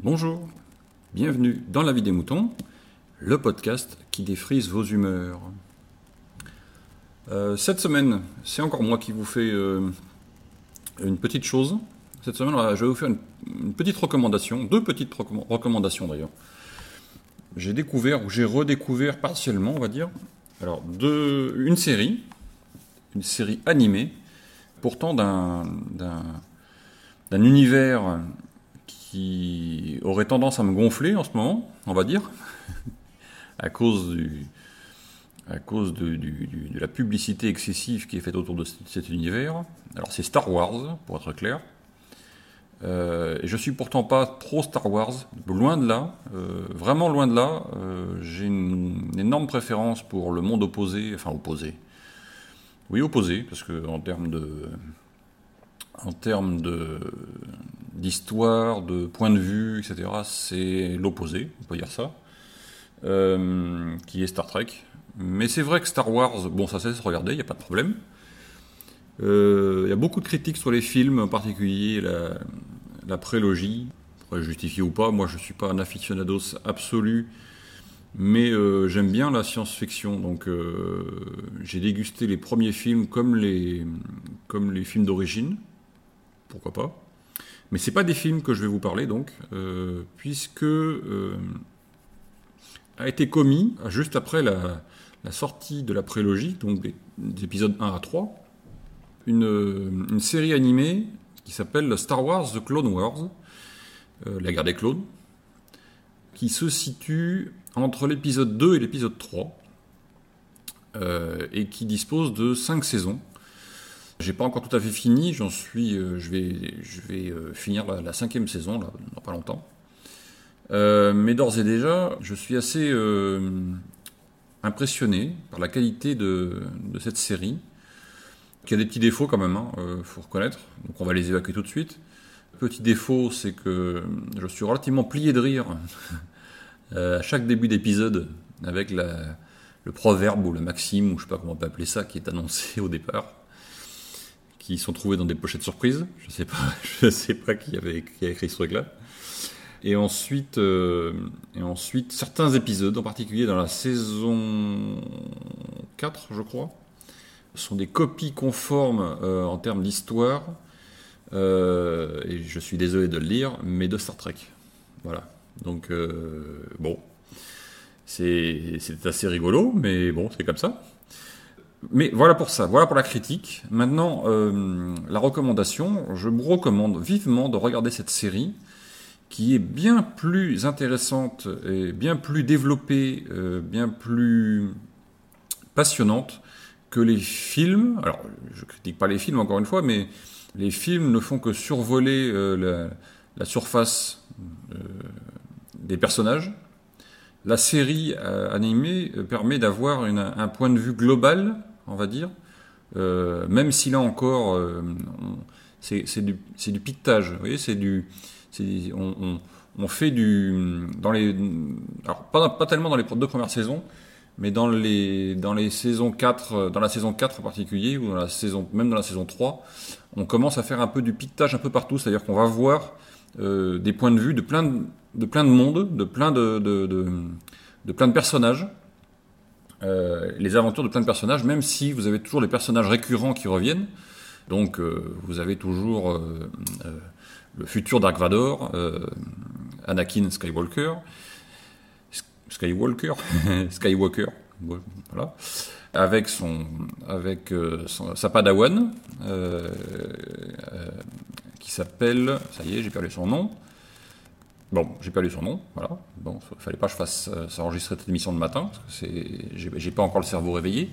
Bonjour, bienvenue dans La vie des moutons, le podcast qui défrise vos humeurs. Euh, cette semaine, c'est encore moi qui vous fais euh, une petite chose. Cette semaine, je vais vous faire une, petite recommandation, deux petites recomm- recommandations d'ailleurs. J'ai découvert, ou j'ai redécouvert partiellement, on va dire, alors une série, une série animée, pourtant d'un d'un- d'un univers qui aurait tendance à me gonfler en ce moment, on va dire, à cause du, à cause de, de la publicité excessive qui est faite autour de cet univers. Alors c'est Star Wars, pour être clair. Euh, et je suis pourtant pas trop Star Wars, loin de là, euh, vraiment loin de là. Euh, J'ai une, une énorme préférence pour le monde opposé, enfin opposé. Oui, opposé, parce que en termes de, en termes de d'histoire, de point de vue, etc., c'est l'opposé, on peut dire ça, euh, qui est Star Trek. Mais c'est vrai que Star Wars, bon, ça cesse de se regarder, il n'y a pas de problème. Euh, Il y a beaucoup de critiques sur les films, en particulier la, la prélogie, justifier ou pas. Moi, je ne suis pas un aficionados absolu, mais euh, j'aime bien la science-fiction. Donc, euh, j'ai dégusté les premiers films comme les, comme les films d'origine. Pourquoi pas Mais c'est pas des films que je vais vous parler, donc, euh, puisque a été commis juste après la, sortie de la prélogie, donc des, des épisodes 1 à 3, une, série animée qui s'appelle Star Wars The Clone Wars, la guerre des clones, qui se situe entre l'épisode 2 et l'épisode 3, euh, et qui dispose de 5 saisons. J'ai pas encore tout à fait fini, j'en suis, euh, je vais, je vais euh, finir la, cinquième saison là, dans pas longtemps. Mais d'ores et déjà, je suis assez impressionné par la qualité de, cette série, qui a des petits défauts quand même, hein, euh, faut reconnaître. Donc on va les évacuer tout de suite. Petit défaut, c'est que je suis relativement plié de rire à chaque début d'épisode avec le proverbe ou la maxime, ou je sais pas comment on peut appeler ça, qui est annoncé au départ, qui sont trouvés dans des pochettes surprises. Je sais pas, je sais pas qui avait a écrit ce truc-là. Et ensuite, euh, et ensuite, certains épisodes, en particulier dans la saison 4, je crois, sont des copies conformes euh, en termes d'histoire. euh, et je suis désolé de le lire, mais de Star Trek. Voilà. Donc, euh, bon. C'est assez rigolo, mais bon, c'est comme ça. Mais voilà pour ça, voilà pour la critique. Maintenant, euh, la recommandation, je vous recommande vivement de regarder cette série qui est bien plus intéressante et bien plus développée, euh, bien plus passionnante que les films. Alors, je critique pas les films encore une fois, mais les films ne font que survoler la, surface des personnages. La série euh, animée euh, permet d'avoir un point de vue global, on va dire, euh, même si là encore, euh, c'est du, du piquetage. Vous voyez, c'est du, on, on- on fait du, dans les, alors pas, pas tellement dans les deux premières saisons, mais dans les, dans les saisons 4, euh, dans la saison 4 en particulier, ou dans la saison, même dans la saison 3, on commence à faire un peu du piquetage un peu partout, c'est-à-dire qu'on va voir euh, des points de vue de plein de, de plein de plein de, personnages, euh, les aventures de plein de personnages, même si vous avez toujours les personnages récurrents qui reviennent. Donc euh, vous avez toujours le futur Dark Vador, Anakin Skywalker, Skywalker, Skywalker, avec son, sa Padawan, qui s'appelle, ça y est, j'ai perdu son nom. Bon, j'ai perdu son nom, voilà. Bon, f- fallait pas que je fasse euh, s'enregistrer cette émission de matin, parce que c'est, j'ai, pas encore le cerveau réveillé.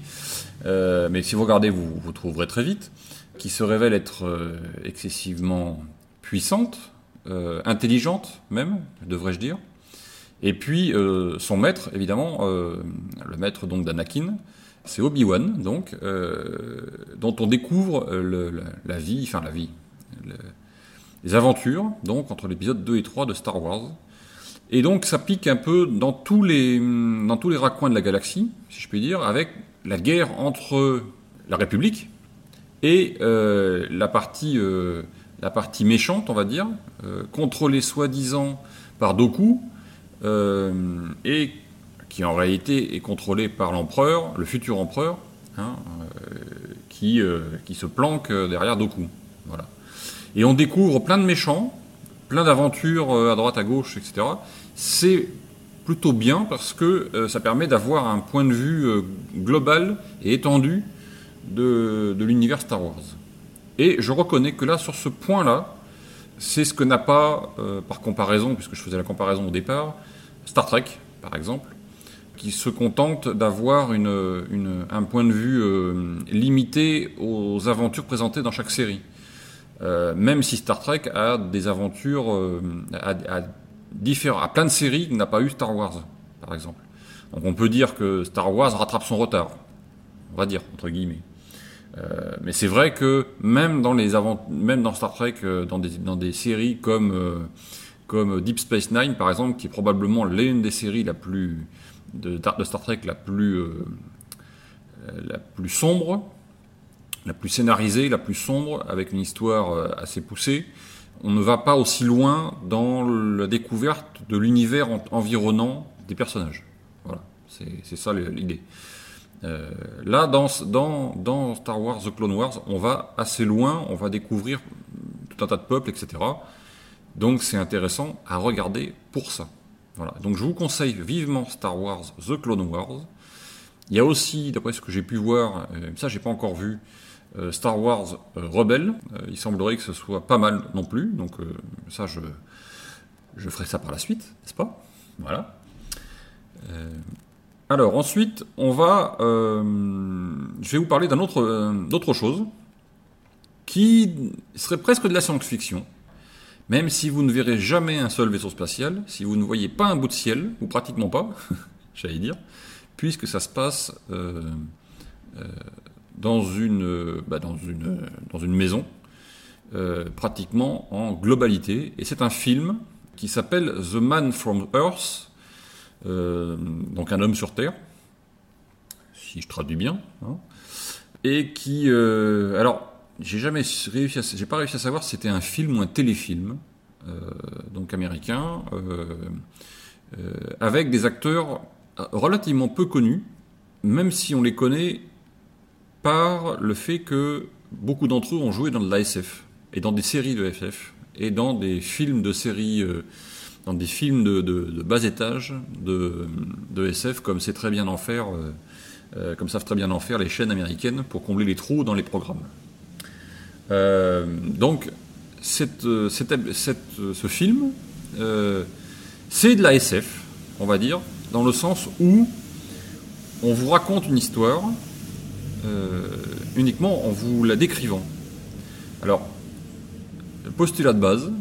Euh, mais si vous regardez, vous, vous trouverez très vite, qui se révèle être euh, excessivement puissante, euh, intelligente même, devrais-je dire. Et puis son maître, évidemment, le maître donc d'Anakin, c'est Obi-Wan, donc, dont on découvre la, vie, enfin la vie, les aventures, donc entre l'épisode 2 et 3 de Star Wars. Et donc ça pique un peu dans tous les, dans tous les raccoins de la galaxie, si je puis dire, avec la guerre entre la République et la partie la partie méchante, on va dire, contrôlée soi-disant par Doku, et qui en réalité est contrôlée par l'empereur, le futur empereur, hein, qui, qui se planque derrière Doku. Voilà. Et on découvre plein de méchants, plein d'aventures à droite, à gauche, etc. C'est plutôt bien parce que euh, ça permet d'avoir un point de vue euh, global et étendu de, l'univers Star Wars. Et je reconnais que là, sur ce point-là, c'est ce que n'a pas, euh, par comparaison, puisque je faisais la comparaison au départ, Star Trek, par exemple, qui se contente d'avoir un point de vue limité aux aventures présentées dans chaque série. Même si Star Trek a des aventures, différents, à plein de séries qui n'a pas eu Star Wars, par exemple. Donc on peut dire que Star Wars rattrape son retard, on va dire entre guillemets. Euh, mais c'est vrai que même dans les avant même dans Star Trek, euh, dans, des, dans des séries comme euh, comme Deep Space Nine par exemple, qui est probablement l'une des séries la plus de, de, Star Trek la plus la plus sombre, la plus scénarisée, la plus sombre, avec une histoire assez poussée on ne va pas aussi loin dans la découverte de l'univers environnant des personnages. Voilà, c'est ça l'idée. Euh, là, dans, dans, Star Wars The Clone Wars, on va assez loin, on va découvrir tout un tas de peuples, etc. Donc c'est intéressant à regarder pour ça. Voilà. Donc je vous conseille vivement Star Wars The Clone Wars. Il y a aussi, d'après ce que j'ai pu voir, euh, ça j'ai pas encore vu, euh, Star Wars euh, Rebelle. Euh, il semblerait que ce soit pas mal non plus, donc ça je, je ferai ça par la suite, n'est-ce pas? Voilà. alors ensuite, on va, je vais vous parler d'un autre, d'autre chose qui serait presque de la science-fiction. Même si vous ne verrez jamais un seul vaisseau spatial, si vous ne voyez pas un bout de ciel, ou pratiquement pas, j'allais dire, puisque ça se passe dans une, bah, dans une, dans une maison, euh, pratiquement en globalité. Et c'est un film qui s'appelle The Man from Earth, euh, donc un homme sur Terre, si je traduis bien, hein, et qui, euh, alors, j'ai jamais réussi, j'ai pas réussi à savoir si c'était un film ou un téléfilm, donc américain, avec des acteurs relativement peu connus, même si on les connaît par le fait que beaucoup d'entre eux ont joué dans de l'ASF et dans des séries de FF et dans des films de séries, euh, dans des films de, bas étage de, SF euh, euh, comme savent très bien en faire les chaînes américaines pour combler les trous dans les programmes. donc ce film, c'est de la SF, on va dire, dans le sens où on vous raconte une histoire uniquement en vous la décrivant. Alors, postulat de base,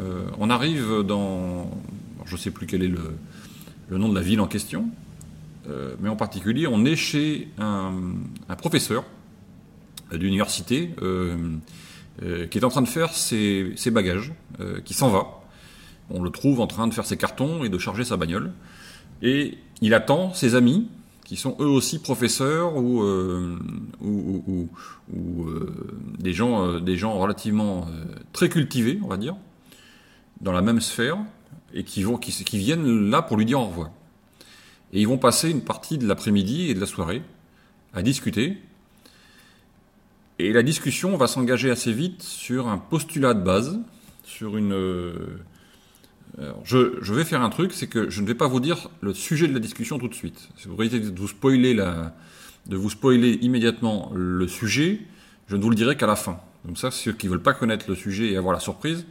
euh, on arrive dans, je ne sais plus quel est le, nom de la ville en question, euh, mais en particulier, on est chez un, professeur d'université qui est en train de faire ses bagages, qui s'en va. On le trouve en train de faire ses cartons et de charger sa bagnole. Et il attend ses amis qui sont eux aussi professeurs ou, euh, ou, euh, des, gens, euh, des gens relativement très cultivés, on va dire, dans la même sphère, et qui, vont, qui, qui viennent là pour lui dire au revoir. Et ils vont passer une partie de l'après-midi et de la soirée à discuter. Et la discussion va s'engager assez vite sur un postulat de base, sur une je, vais faire un truc, c'est que je ne vais pas vous dire le sujet de la discussion tout de suite. Si vous risquez de vous spoiler la, de vous spoiler immédiatement le sujet, je ne vous le dirai qu'à la fin. Comme ça, ceux qui ne veulent pas connaître le sujet et avoir la surprise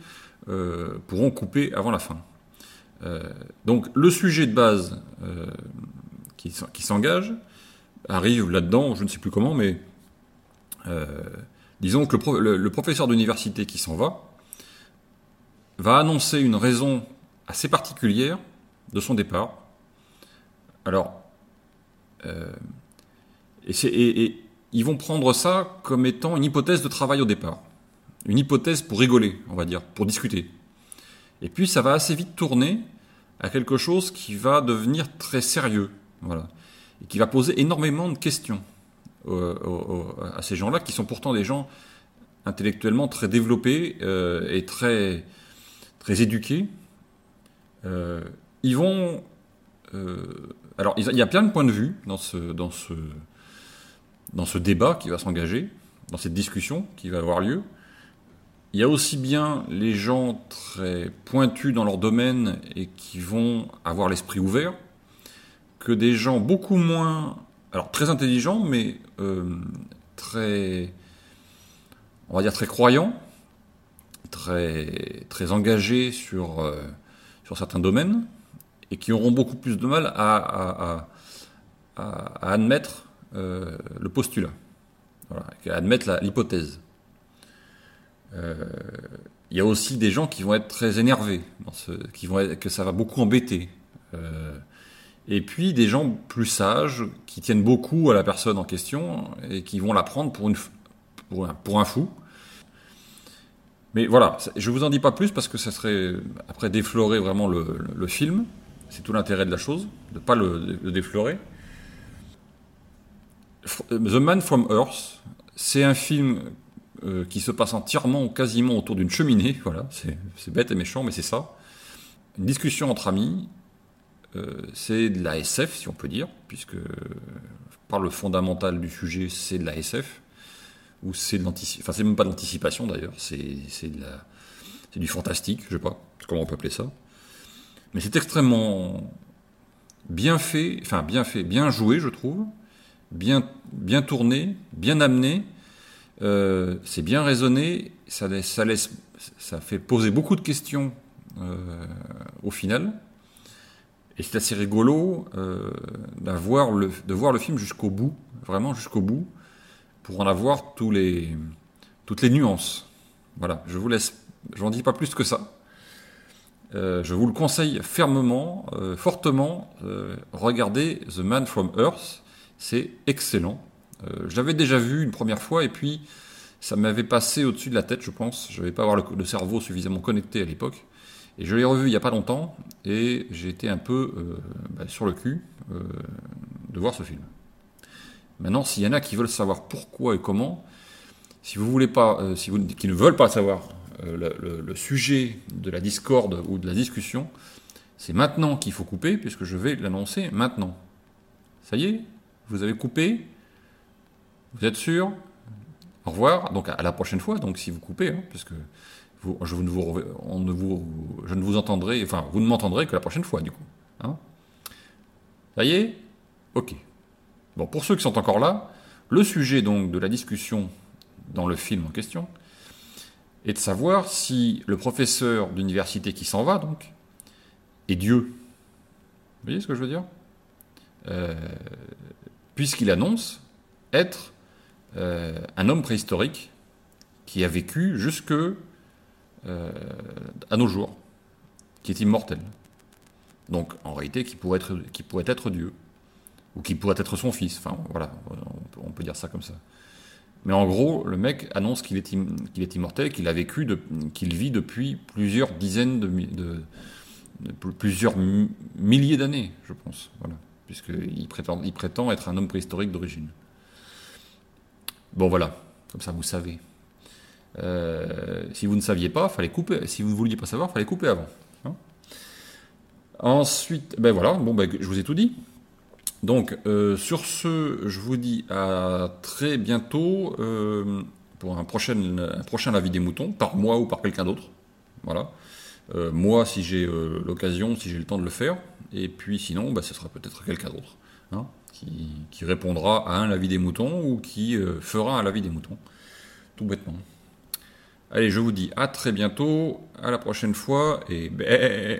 euh, pourront couper avant la fin. Euh, donc le sujet de base euh, qui, s'engage arrive là-dedans, je ne sais plus comment, mais disons que le professeur d'université qui s'en va va annoncer une raison assez particulière de son départ. Alors, euh, et, ils vont prendre ça comme étant une hypothèse de travail au départ. Une hypothèse pour rigoler, on va dire, pour discuter. Et puis ça va assez vite tourner à quelque chose qui va devenir très sérieux, voilà, et qui va poser énormément de questions ces gens-là, qui sont pourtant des gens intellectuellement très développés euh, et très, très éduqués. Euh, ils vont. euh, alors, il y a plein de points de vue dans ce, dans ce, dans ce débat qui va s'engager, dans cette discussion qui va avoir lieu. Il y a aussi bien les gens très pointus dans leur domaine et qui vont avoir l'esprit ouvert, que des gens beaucoup moins, alors très intelligents, mais euh, très, on va dire très croyants, très, engagés sur, euh, sur certains domaines, et qui auront beaucoup plus de mal à, admettre euh, le postulat, à admettre l'hypothèse. Euh, Il y a aussi des gens qui vont être très énervés, qui vont que ça va beaucoup embêter. Et puis des gens plus sages, qui tiennent beaucoup à la personne en question et qui vont la prendre pour un fou. Mais voilà, je vous en dis pas plus parce que ça serait après déflorer vraiment le, le- le film. C'est tout l'intérêt de la chose, de pas le, le déflorer. F- The Man from Earth, c'est un film euh, qui se passe entièrement ou quasiment autour d'une cheminée. Voilà, c'est c'est bête et méchant, mais c'est ça. Une discussion entre amis. euh, c'est de la SF, si on peut dire, puisque euh, par le fondamental du sujet, c'est de la SF ou c'est de. Enfin, c'est même pas de l'anticipation d'ailleurs, c'est c'est du fantastique, je sais pas comment on peut appeler ça. Mais c'est extrêmement bien fait, enfin bien fait, bien joué, je trouve, bien, bien tourné, bien amené. Euh, c'est bien raisonné, ça laisse, ça fait poser beaucoup de questions euh, au final. Et c'est assez rigolo euh, de voir le film jusqu'au bout, vraiment jusqu'au bout, pour en avoir tous les, toutes les nuances. Voilà, je vous laisse, j'en dis pas plus que ça. Euh, je vous le conseille fermement, euh, fortement. euh, regardez The Man from Earth, c'est excellent. Euh, je l'avais déjà vu une première fois et puis ça m'avait passé au-dessus de la tête, je pense. Je n'avais pas avoir le, cerveau suffisamment connecté à l'époque. Et je l'ai revu il n'y a pas longtemps et j'ai été un peu bah, sur le cul de voir ce film. Maintenant, s'il y en a qui veulent savoir pourquoi et comment, si vous voulez pas, euh, si vous qui ne veulent pas savoir euh, le, sujet de la discorde ou de la discussion, c'est maintenant qu'il faut couper puisque je vais l'annoncer maintenant. Ça y est, vous avez coupé. Vous êtes sûr? Au revoir. Donc à la prochaine fois. Donc si vous coupez, hein, parce que vous- je, ne vous, on je ne vous entendrai, enfin vous ne m'entendrez que la prochaine fois du coup. Hein? Ça y est? Ok. Bon, pour ceux qui sont encore là, le sujet donc de la discussion dans le film en question est de savoir si le professeur d'université qui s'en va donc est Dieu. Vous voyez ce que je veux dire? Euh, Puisqu'il annonce être euh, un homme préhistorique qui a vécu jusque euh, à nos jours, qui est immortel. Donc en réalité qui pourrait être, qui pourrait être Dieu ou qui pourrait être son fils. Enfin, voilà, on peut, dire ça comme ça. Mais en gros, le mec annonce qu'il est, immortel, qu'il a vécu, qu'il vit depuis plusieurs dizaines de, plusieurs mi- milliers d'années, je pense. Voilà, puisqu'il prétend, il prétend être un homme préhistorique d'origine. Bon, voilà, comme ça vous savez. Euh, si vous ne saviez pas, fallait couper. Si vous ne vouliez pas savoir, fallait couper avant. hein. Ensuite, ben voilà, bon, ben, je vous ai tout dit. Donc, euh, sur ce, je vous dis à très bientôt euh, pour un prochain, un prochain avis des moutons, par moi ou par quelqu'un d'autre. Voilà. Euh, moi, si j'ai l'occasion, si j'ai le temps de le faire. Et puis, sinon, bah, ce sera peut-être quelqu'un d'autre hein, qui, répondra à un avis des moutons ou qui fera un avis des moutons. Tout bêtement. Allez, je vous dis à très bientôt, à la prochaine fois, et ben,